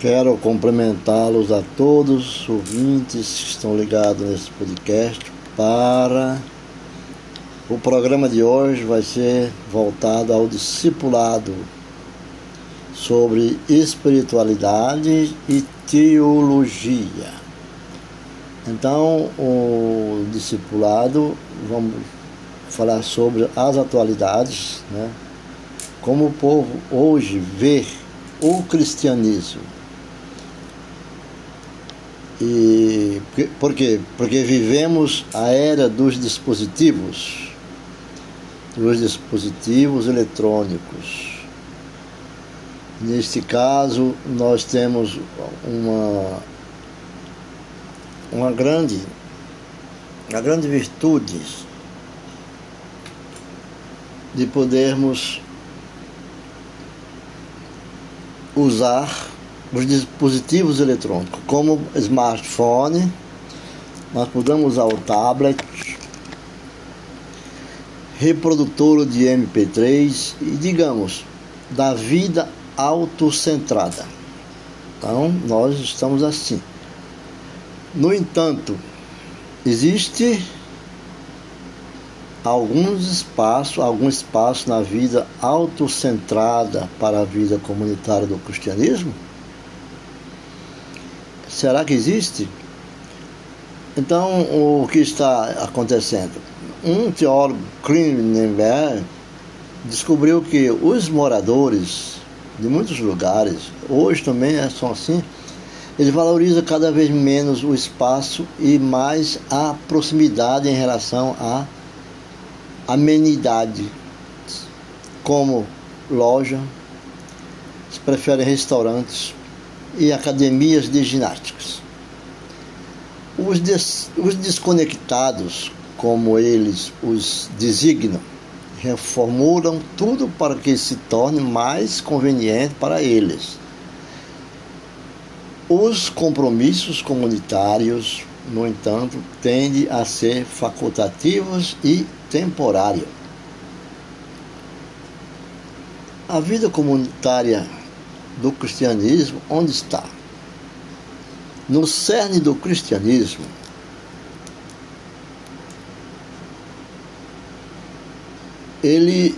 Quero cumprimentá-los a todos os ouvintes que estão ligados nesse podcast para o programa de hoje vai ser voltado ao discipulado sobre espiritualidade e teologia. Então, o discipulado, vamos falar sobre as atualidades, né? como o povo hoje vê o cristianismo. E por quê? Porque vivemos a era dos dispositivos, dos dispositivos eletrônicos. Neste caso, nós temos uma, uma grande, uma grande virtude de podermos usar os dispositivos eletrônicos, como smartphone, nós podemos usar o tablet, reprodutor de MP3 e, digamos, da vida autocentrada. Então, nós estamos assim. No entanto, existe alguns espaços, algum espaço na vida autocentrada para a vida comunitária do cristianismo? Será que existe? Então, o que está acontecendo? Um teólogo, Klinenberg, descobriu que os moradores de muitos lugares, hoje também é são assim, ele valoriza cada vez menos o espaço e mais a proximidade em relação à amenidade, como loja, se prefere restaurantes e academias de ginásticas. Os, des, os desconectados, como eles os designam, reformulam tudo para que se torne mais conveniente para eles. Os compromissos comunitários, no entanto, tendem a ser facultativos e temporários. A vida comunitária do cristianismo, onde está? No cerne do cristianismo, ele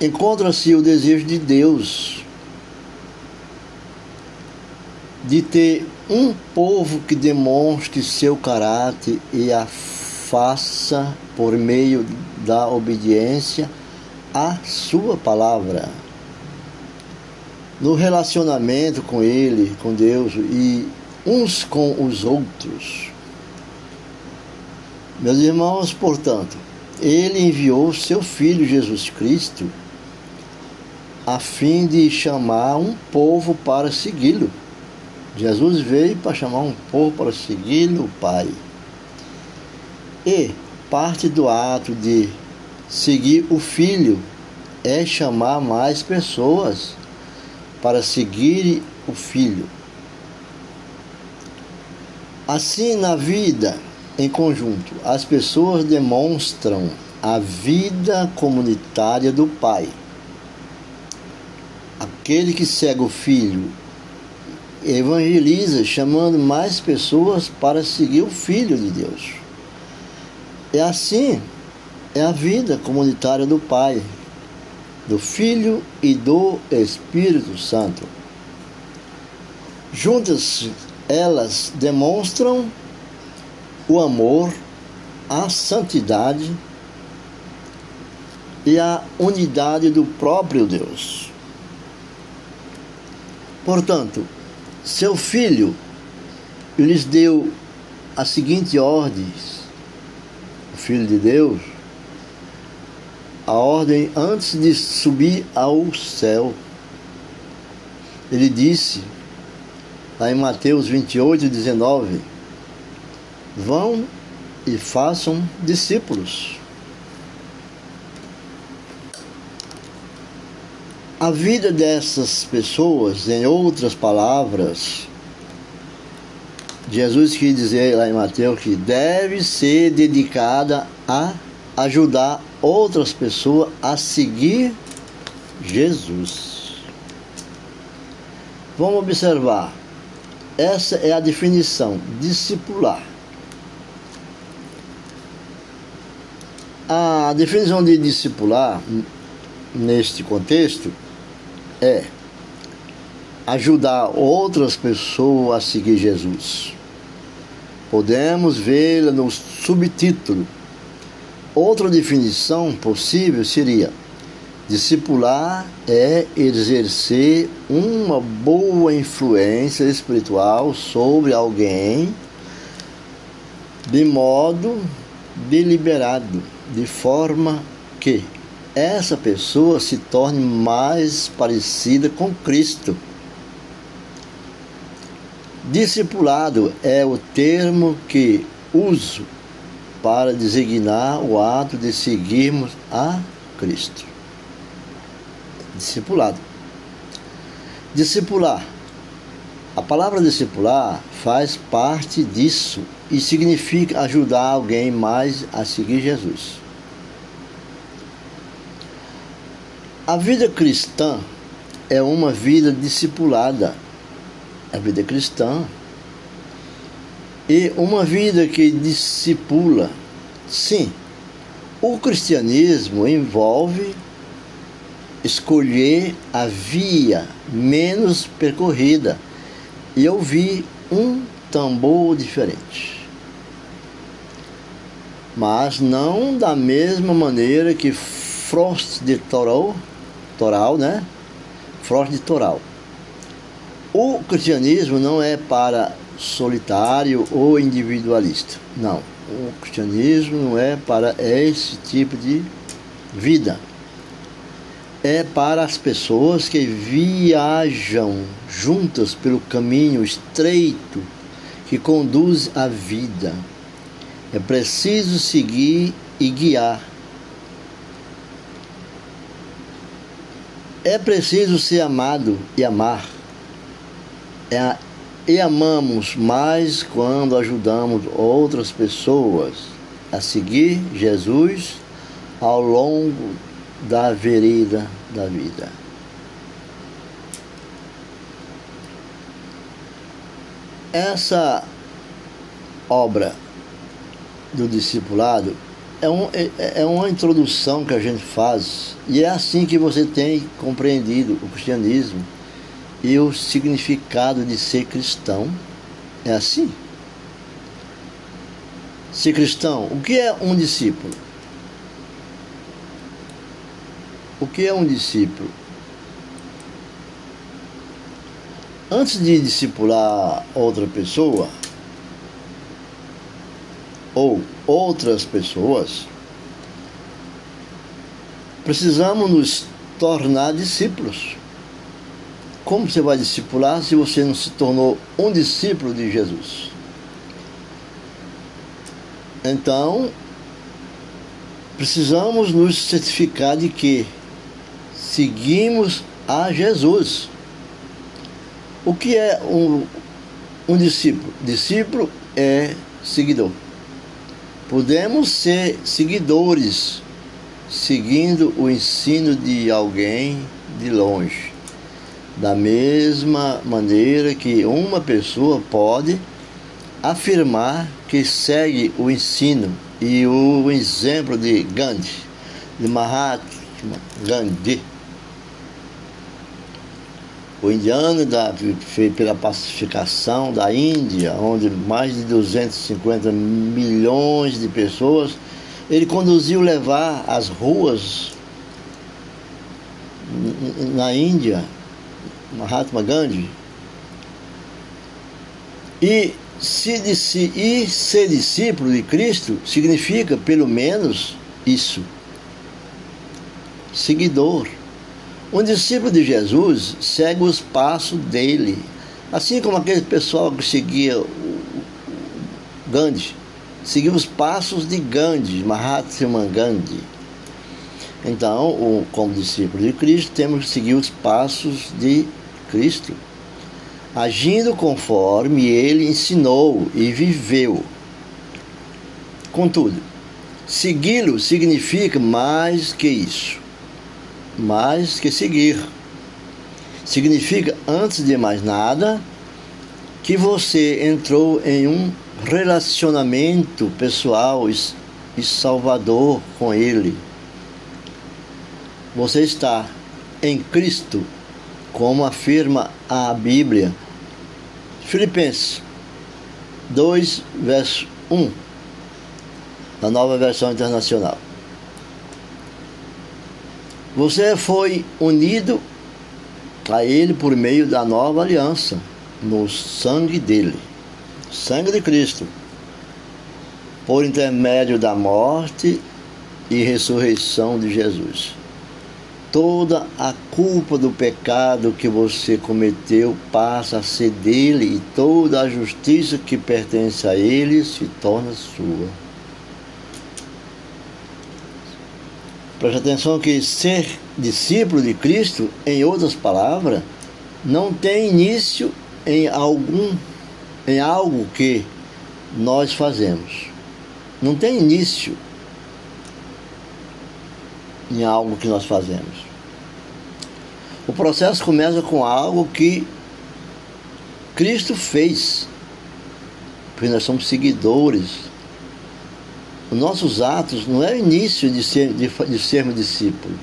encontra-se o desejo de Deus de ter um povo que demonstre seu caráter e a faça por meio da obediência à sua palavra. No relacionamento com ele, com Deus e uns com os outros. Meus irmãos, portanto, ele enviou seu Filho Jesus Cristo a fim de chamar um povo para segui-lo. Jesus veio para chamar um povo para segui-lo, o Pai. E parte do ato de seguir o Filho é chamar mais pessoas para seguir o Filho. Assim, na vida, em conjunto, as pessoas demonstram a vida comunitária do Pai. Aquele que segue o Filho evangeliza, chamando mais pessoas para seguir o Filho de Deus. É assim, é a vida comunitária do Pai, do Filho e do Espírito Santo. Juntas, elas demonstram o amor, a santidade e a unidade do próprio Deus. Portanto, seu filho lhes deu a seguinte ordem, o filho de Deus, a ordem antes de subir ao céu. Ele disse, lá em Mateus 28, 19, Vão e façam discípulos. A vida dessas pessoas, em outras palavras, Jesus quis dizer lá em Mateus que deve ser dedicada a ajudar outras pessoas a seguir Jesus. Vamos observar. Essa é a definição, discipular. A definição de discipular, neste contexto, é ajudar outras pessoas a seguir Jesus. Podemos vê-la no subtítulo. Outra definição possível seria: discipular é exercer uma boa influência espiritual sobre alguém de modo deliberado de forma que essa pessoa se torne mais parecida com Cristo. Discipulado é o termo que uso para designar o ato de seguirmos a Cristo. Discipulado. Discipular. A palavra discipular faz parte disso e significa ajudar alguém mais a seguir Jesus. A vida cristã é uma vida discipulada. A vida cristã e uma vida que discipula. Sim, o cristianismo envolve escolher a via menos percorrida e ouvir um tambor diferente mas não da mesma maneira que Frost de Toral, Toral, né? Frost de Toral. O cristianismo não é para solitário ou individualista. Não. O cristianismo não é para esse tipo de vida. É para as pessoas que viajam juntas pelo caminho estreito que conduz à vida é preciso seguir e guiar. É preciso ser amado e amar. É, e amamos mais quando ajudamos outras pessoas a seguir Jesus ao longo da vereda da vida. Essa obra do discipulado é, um, é, é uma introdução que a gente faz e é assim que você tem compreendido o cristianismo e o significado de ser cristão. É assim. Ser cristão, o que é um discípulo? O que é um discípulo? Antes de discipular outra pessoa, ou outras pessoas, precisamos nos tornar discípulos. Como você vai discipular se você não se tornou um discípulo de Jesus? Então, precisamos nos certificar de que seguimos a Jesus. O que é um, um discípulo? Discípulo é seguidor. Podemos ser seguidores, seguindo o ensino de alguém de longe. Da mesma maneira que uma pessoa pode afirmar que segue o ensino e o exemplo de Gandhi, de Mahatma Gandhi. O indiano da, pela pacificação da Índia, onde mais de 250 milhões de pessoas, ele conduziu levar as ruas na Índia, Mahatma Gandhi, e, se, e ser discípulo de Cristo significa pelo menos isso, seguidor um discípulo de Jesus segue os passos dele, assim como aquele pessoal que seguia Gandhi, seguia os passos de Gandhi, Mahatma Gandhi. Então, como discípulo de Cristo, temos que seguir os passos de Cristo, agindo conforme ele ensinou e viveu. Contudo, segui-lo significa mais que isso mais que seguir. Significa, antes de mais nada, que você entrou em um relacionamento pessoal e salvador com Ele. Você está em Cristo, como afirma a Bíblia. Filipenses 2, verso 1, na nova versão internacional. Você foi unido a Ele por meio da nova aliança, no sangue dele, sangue de Cristo, por intermédio da morte e ressurreição de Jesus. Toda a culpa do pecado que você cometeu passa a ser dele e toda a justiça que pertence a ele se torna sua. Preste atenção que ser discípulo de Cristo, em outras palavras, não tem início em algum em algo que nós fazemos. Não tem início em algo que nós fazemos. O processo começa com algo que Cristo fez, porque nós somos seguidores os nossos atos não é o início de, ser, de, de sermos discípulos.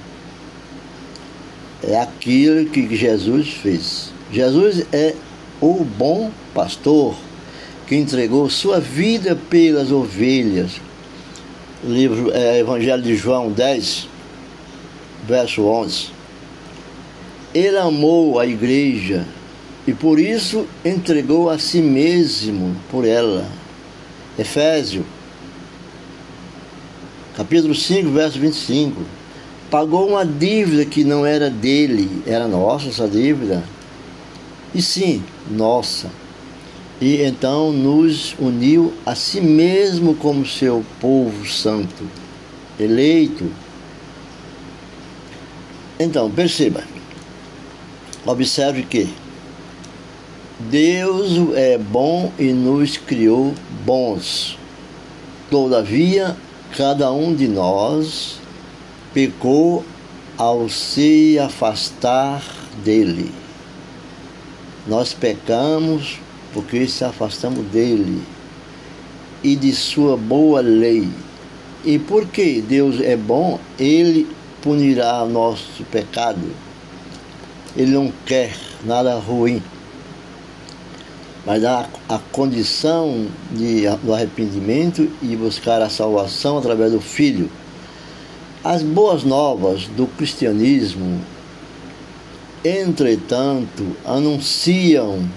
É aquilo que Jesus fez. Jesus é o bom pastor que entregou sua vida pelas ovelhas. Livro é, Evangelho de João 10, verso 11. Ele amou a igreja e por isso entregou a si mesmo por ela. Efésio capítulo 5, verso 25. Pagou uma dívida que não era dele, era nossa essa dívida. E sim, nossa. E então nos uniu a si mesmo como seu povo santo, eleito. Então, perceba, observe que Deus é bom e nos criou bons. Todavia, cada um de nós pecou ao se afastar dele. Nós pecamos porque se afastamos dele e de sua boa lei. E porque Deus é bom, ele punirá nosso pecado. Ele não quer nada ruim mas a, a condição de, do arrependimento e buscar a salvação através do Filho. As boas novas do cristianismo, entretanto, anunciam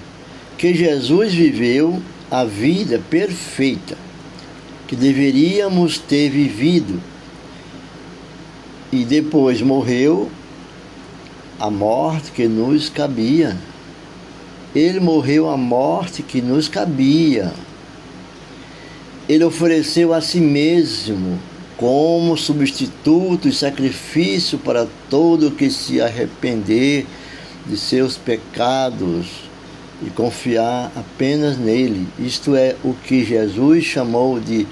que Jesus viveu a vida perfeita que deveríamos ter vivido e depois morreu a morte que nos cabia. Ele morreu a morte que nos cabia. Ele ofereceu a si mesmo como substituto e sacrifício para todo que se arrepender de seus pecados e confiar apenas nele. Isto é o que Jesus chamou de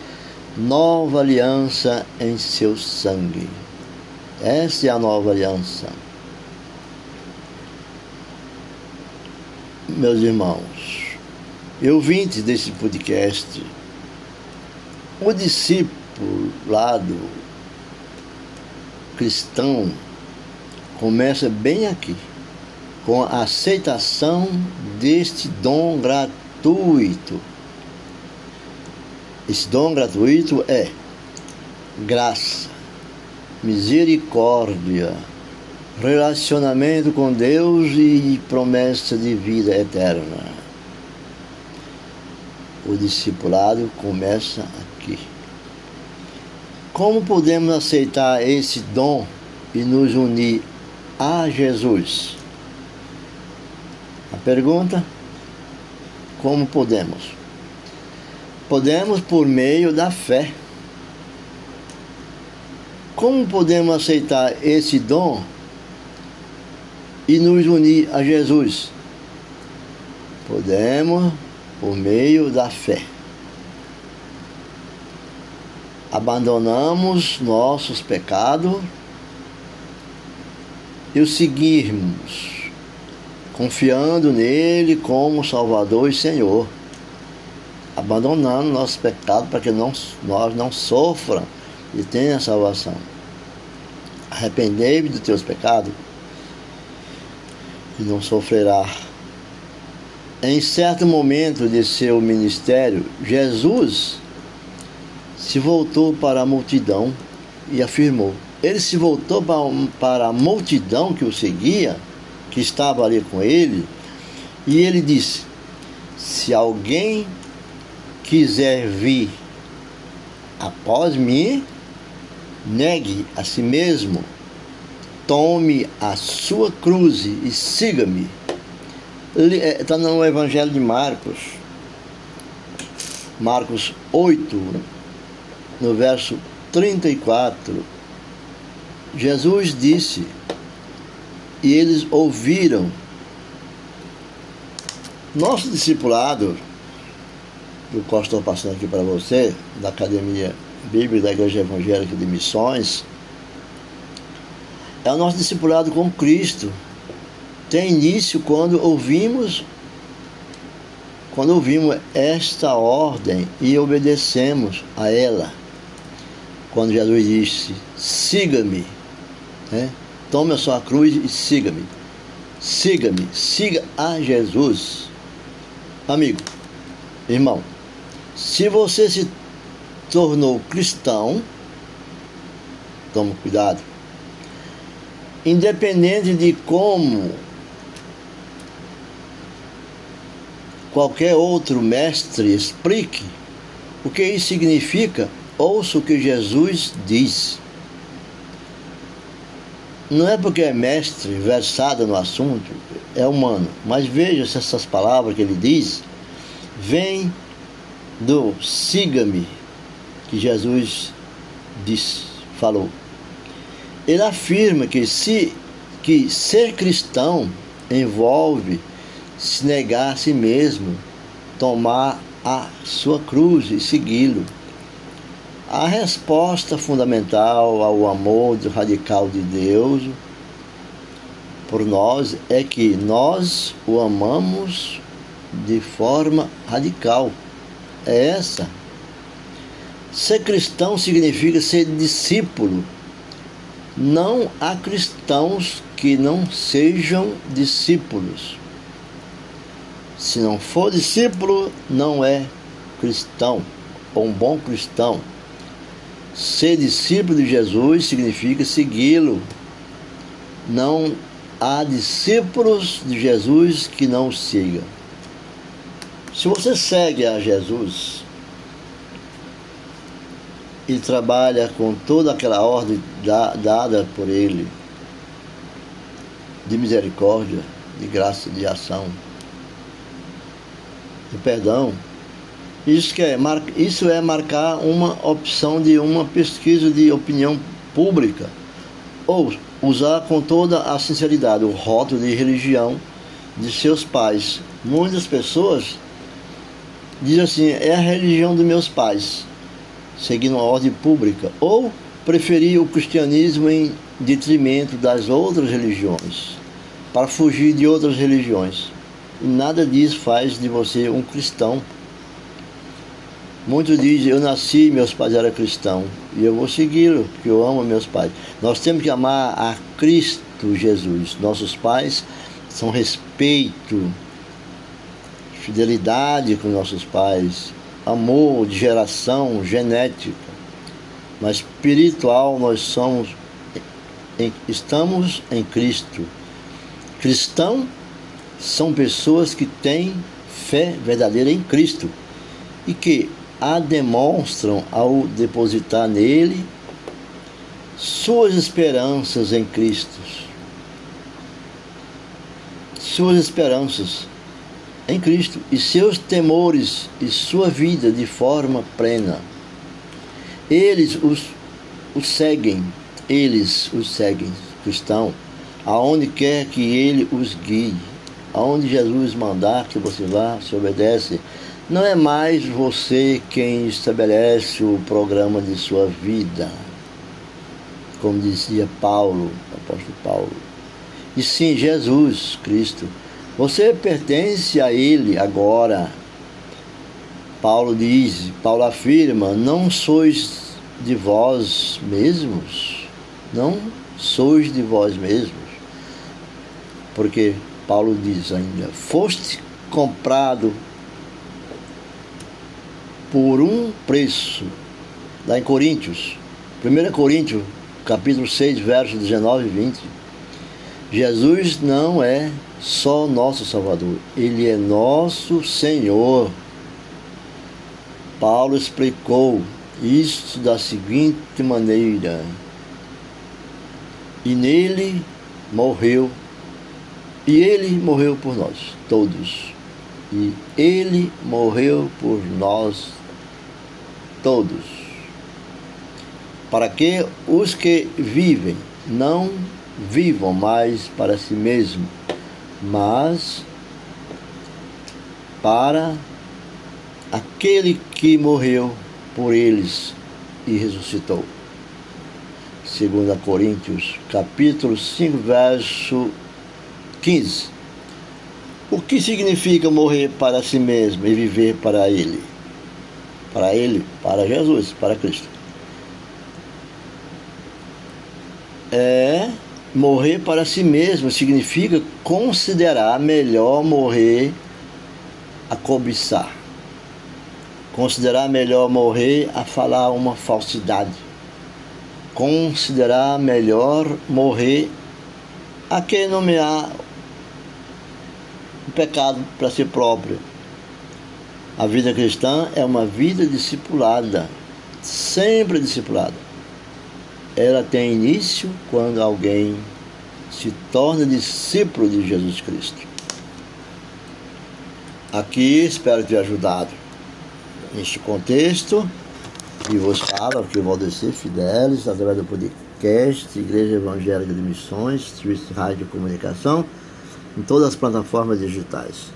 nova aliança em seu sangue. Essa é a nova aliança. meus irmãos, eu vim desse podcast, o discipulado cristão começa bem aqui, com a aceitação deste dom gratuito. Esse dom gratuito é graça, misericórdia, relacionamento com Deus e promessa de vida eterna. O discipulado começa aqui. Como podemos aceitar esse dom e nos unir a Jesus? A pergunta: como podemos? Podemos por meio da fé. Como podemos aceitar esse dom e nos unir a Jesus? Podemos por meio da fé. Abandonamos nossos pecados e o seguirmos confiando nele como Salvador e Senhor, abandonando nossos pecados para que não, nós não sofram e tenha salvação. Arrependei-me dos teus pecados e não sofrerá. Em certo momento de seu ministério, Jesus se voltou para a multidão e afirmou: Ele se voltou para a multidão que o seguia, que estava ali com ele, e ele disse: Se alguém quiser vir após mim, negue a si mesmo, tome a sua cruz e siga-me. Está é, no Evangelho de Marcos, Marcos 8, no verso 34. Jesus disse, e eles ouviram. Nosso discipulado, do qual estou passando aqui para você, da Academia Bíblia da Igreja Evangélica de Missões, é o nosso discipulado com Cristo. Tem início quando ouvimos quando ouvimos esta ordem e obedecemos a ela. Quando Jesus disse: "Siga-me", né? Tome a sua cruz e siga-me. Siga-me, siga a Jesus. Amigo, irmão, se você se tornou cristão, tome cuidado, independente de como qualquer outro mestre explique o que isso significa, ouça o que Jesus diz. Não é porque é mestre, versado no assunto, é humano, mas veja se essas palavras que ele diz vêm do siga-me que Jesus disse, falou. Ele afirma que se que ser cristão envolve se negar a si mesmo, tomar a sua cruz e segui-lo. A resposta fundamental ao amor radical de Deus por nós é que nós o amamos de forma radical. É essa. Ser cristão significa ser discípulo. Não há cristãos que não sejam discípulos. Se não for discípulo, não é cristão, ou um bom cristão. Ser discípulo de Jesus significa segui-lo. Não há discípulos de Jesus que não o sigam. Se você segue a Jesus e trabalha com toda aquela ordem dada por Ele, de misericórdia, de graça, de ação, de perdão, isso, é, isso é marcar uma opção de uma pesquisa de opinião pública ou usar com toda a sinceridade o rótulo de religião de seus pais. Muitas pessoas dizem assim: é a religião dos meus pais, seguindo a ordem pública, ou preferir o cristianismo em detrimento das outras religiões, para fugir de outras religiões. E nada disso faz de você um cristão Muitos dizem, eu nasci, meus pais eram cristãos, e eu vou segui-lo, porque eu amo meus pais. Nós temos que amar a Cristo Jesus. Nossos pais são respeito, fidelidade com nossos pais, amor de geração, genética. Mas espiritual nós somos, estamos em Cristo. Cristão são pessoas que têm fé verdadeira em Cristo e que a demonstram ao depositar nele suas esperanças em Cristo. Suas esperanças em Cristo e seus temores e sua vida de forma plena. Eles os, os seguem, eles os seguem, cristão, aonde quer que ele os guie, aonde Jesus mandar que você vá, se obedece não é mais você quem estabelece o programa de sua vida, como dizia Paulo, apóstolo Paulo. E sim, Jesus Cristo. Você pertence a Ele agora. Paulo diz, Paulo afirma: não sois de vós mesmos, não sois de vós mesmos. Porque Paulo diz ainda: foste comprado por um preço. Lá em Coríntios, 1 Coríntios, capítulo 6, versos 19 e 20. Jesus não é só nosso Salvador, ele é nosso Senhor. Paulo explicou isso da seguinte maneira: e nele morreu, e ele morreu por nós, todos. E ele morreu por nós todos. Para que os que vivem não vivam mais para si mesmos, mas para aquele que morreu por eles e ressuscitou. 2 Coríntios, capítulo 5, verso 15. O que significa morrer para si mesmo e viver para ele? Para ele, para Jesus, para Cristo. É morrer para si mesmo significa considerar melhor morrer a cobiçar. Considerar melhor morrer a falar uma falsidade considerar melhor morrer a quem nomear o pecado para si próprio. A vida cristã é uma vida discipulada, sempre discipulada. Ela tem início quando alguém se torna discípulo de Jesus Cristo. Aqui espero ter ajudado neste contexto. E vos fala que Valdecir Fidelis, através do podcast Igreja Evangélica de Missões, de Rádio Comunicação, em todas as plataformas digitais.